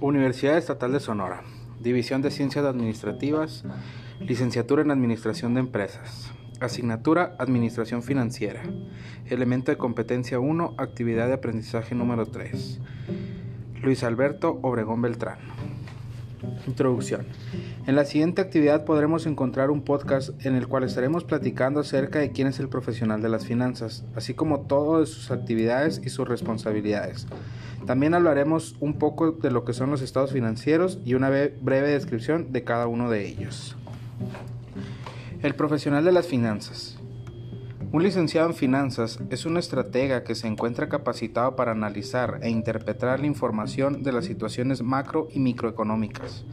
Universidad Estatal de Sonora, División de Ciencias Administrativas, Licenciatura en Administración de Empresas, Asignatura Administración Financiera, Elemento de Competencia 1, Actividad de Aprendizaje número 3. Luis Alberto Obregón Beltrán. Introducción. En la siguiente actividad podremos encontrar un podcast en el cual estaremos platicando acerca de quién es el profesional de las finanzas, así como todas sus actividades y sus responsabilidades. También hablaremos un poco de lo que son los estados financieros y una breve descripción de cada uno de ellos. El profesional de las finanzas. Un licenciado en finanzas es un estratega que se encuentra capacitado para analizar e interpretar la información de las situaciones macro y microeconómicas,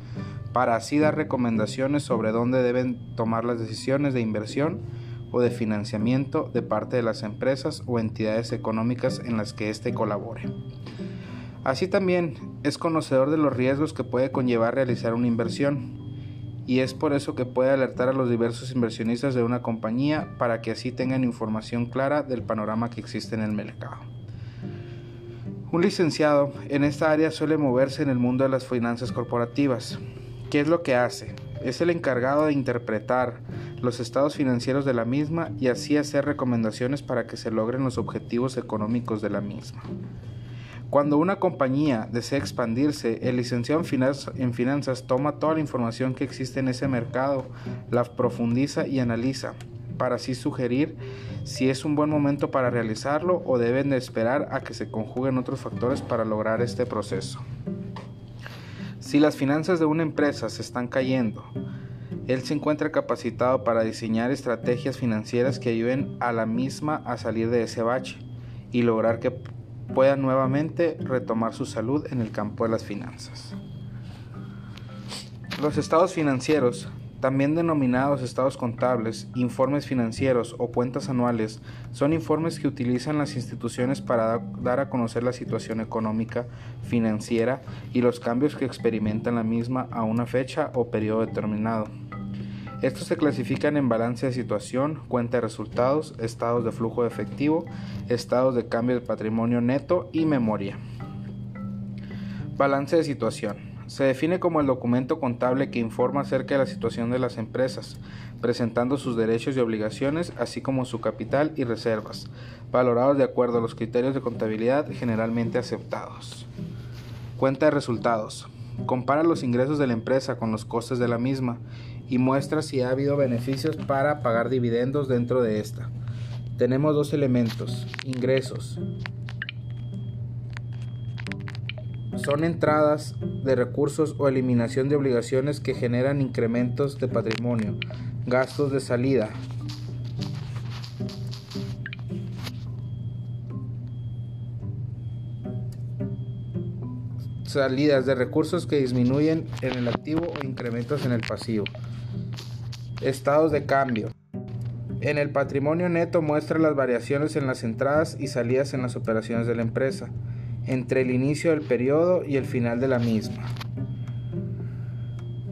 para así dar recomendaciones sobre dónde deben tomar las decisiones de inversión o de financiamiento de parte de las empresas o entidades económicas en las que éste colabore. Así también es conocedor de los riesgos que puede conllevar realizar una inversión, y es por eso que puede alertar a los diversos inversionistas de una compañía para que así tengan información clara del panorama que existe en el mercado. Un licenciado en esta área suele moverse en el mundo de las finanzas corporativas. ¿Qué es lo que hace? Es el encargado de interpretar los estados financieros de la misma y así hacer recomendaciones para que se logren los objetivos económicos de la misma. Cuando una compañía desea expandirse, el licenciado en finanzas toma toda la información que existe en ese mercado, la profundiza y analiza, para así sugerir si es un buen momento para realizarlo o deben de esperar a que se conjuguen otros factores para lograr este proceso. Si las finanzas de una empresa se están cayendo, él se encuentra capacitado para diseñar estrategias financieras que ayuden a la misma a salir de ese bache y lograr que pueda nuevamente retomar su salud en el campo de las finanzas. Los estados financieros, también denominados estados contables, informes financieros o cuentas anuales, son informes que utilizan las instituciones para dar a conocer la situación económica, financiera y los cambios que experimentan la misma a una fecha o periodo determinado. Estos se clasifican en balance de situación, cuenta de resultados, estados de flujo de efectivo, estados de cambio de patrimonio neto y memoria. Balance de situación. Se define como el documento contable que informa acerca de la situación de las empresas, presentando sus derechos y obligaciones, así como su capital y reservas, valorados de acuerdo a los criterios de contabilidad generalmente aceptados. Cuenta de resultados. Compara los ingresos de la empresa con los costes de la misma y muestra si ha habido beneficios para pagar dividendos dentro de esta. Tenemos dos elementos, ingresos. Son entradas de recursos o eliminación de obligaciones que generan incrementos de patrimonio, gastos de salida, salidas de recursos que disminuyen en el activo o incrementos en el pasivo. Estados de cambio. En el patrimonio neto muestra las variaciones en las entradas y salidas en las operaciones de la empresa, entre el inicio del periodo y el final de la misma.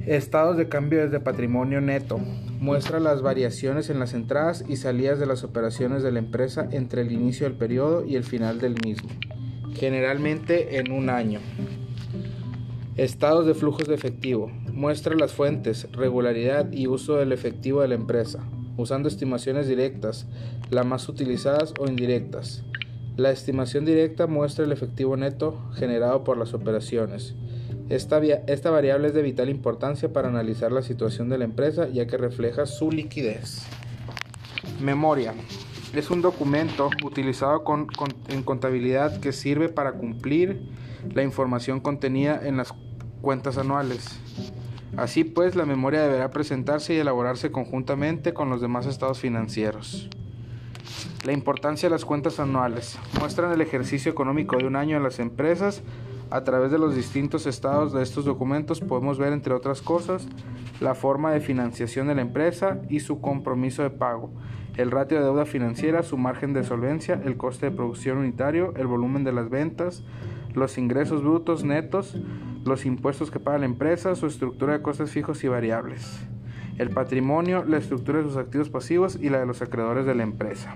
Estados de cambio desde patrimonio neto. Muestra las variaciones en las entradas y salidas de las operaciones de la empresa entre el inicio del periodo y el final del mismo, generalmente en un año. Estados de flujos de efectivo. Muestra las fuentes, regularidad y uso del efectivo de la empresa, usando estimaciones directas, las más utilizadas o indirectas. La estimación directa muestra el efectivo neto generado por las operaciones. Esta, esta, variable es de vital importancia para analizar la situación de la empresa ya que refleja su liquidez. Memoria. Es un documento utilizado en contabilidad que sirve para cumplir la información contenida en las cuentas anuales. Así pues, la memoria deberá presentarse y elaborarse conjuntamente con los demás estados financieros. La importancia de las cuentas anuales. Muestran el ejercicio económico de un año en las empresas. A través de los distintos estados de estos documentos podemos ver, entre otras cosas, la forma de financiación de la empresa y su compromiso de pago, el ratio de deuda financiera, su margen de solvencia, el coste de producción unitario, el volumen de las ventas, los ingresos brutos netos, los impuestos que paga la empresa, su estructura de costes fijos y variables, el patrimonio, la estructura de sus activos pasivos y la de los acreedores de la empresa.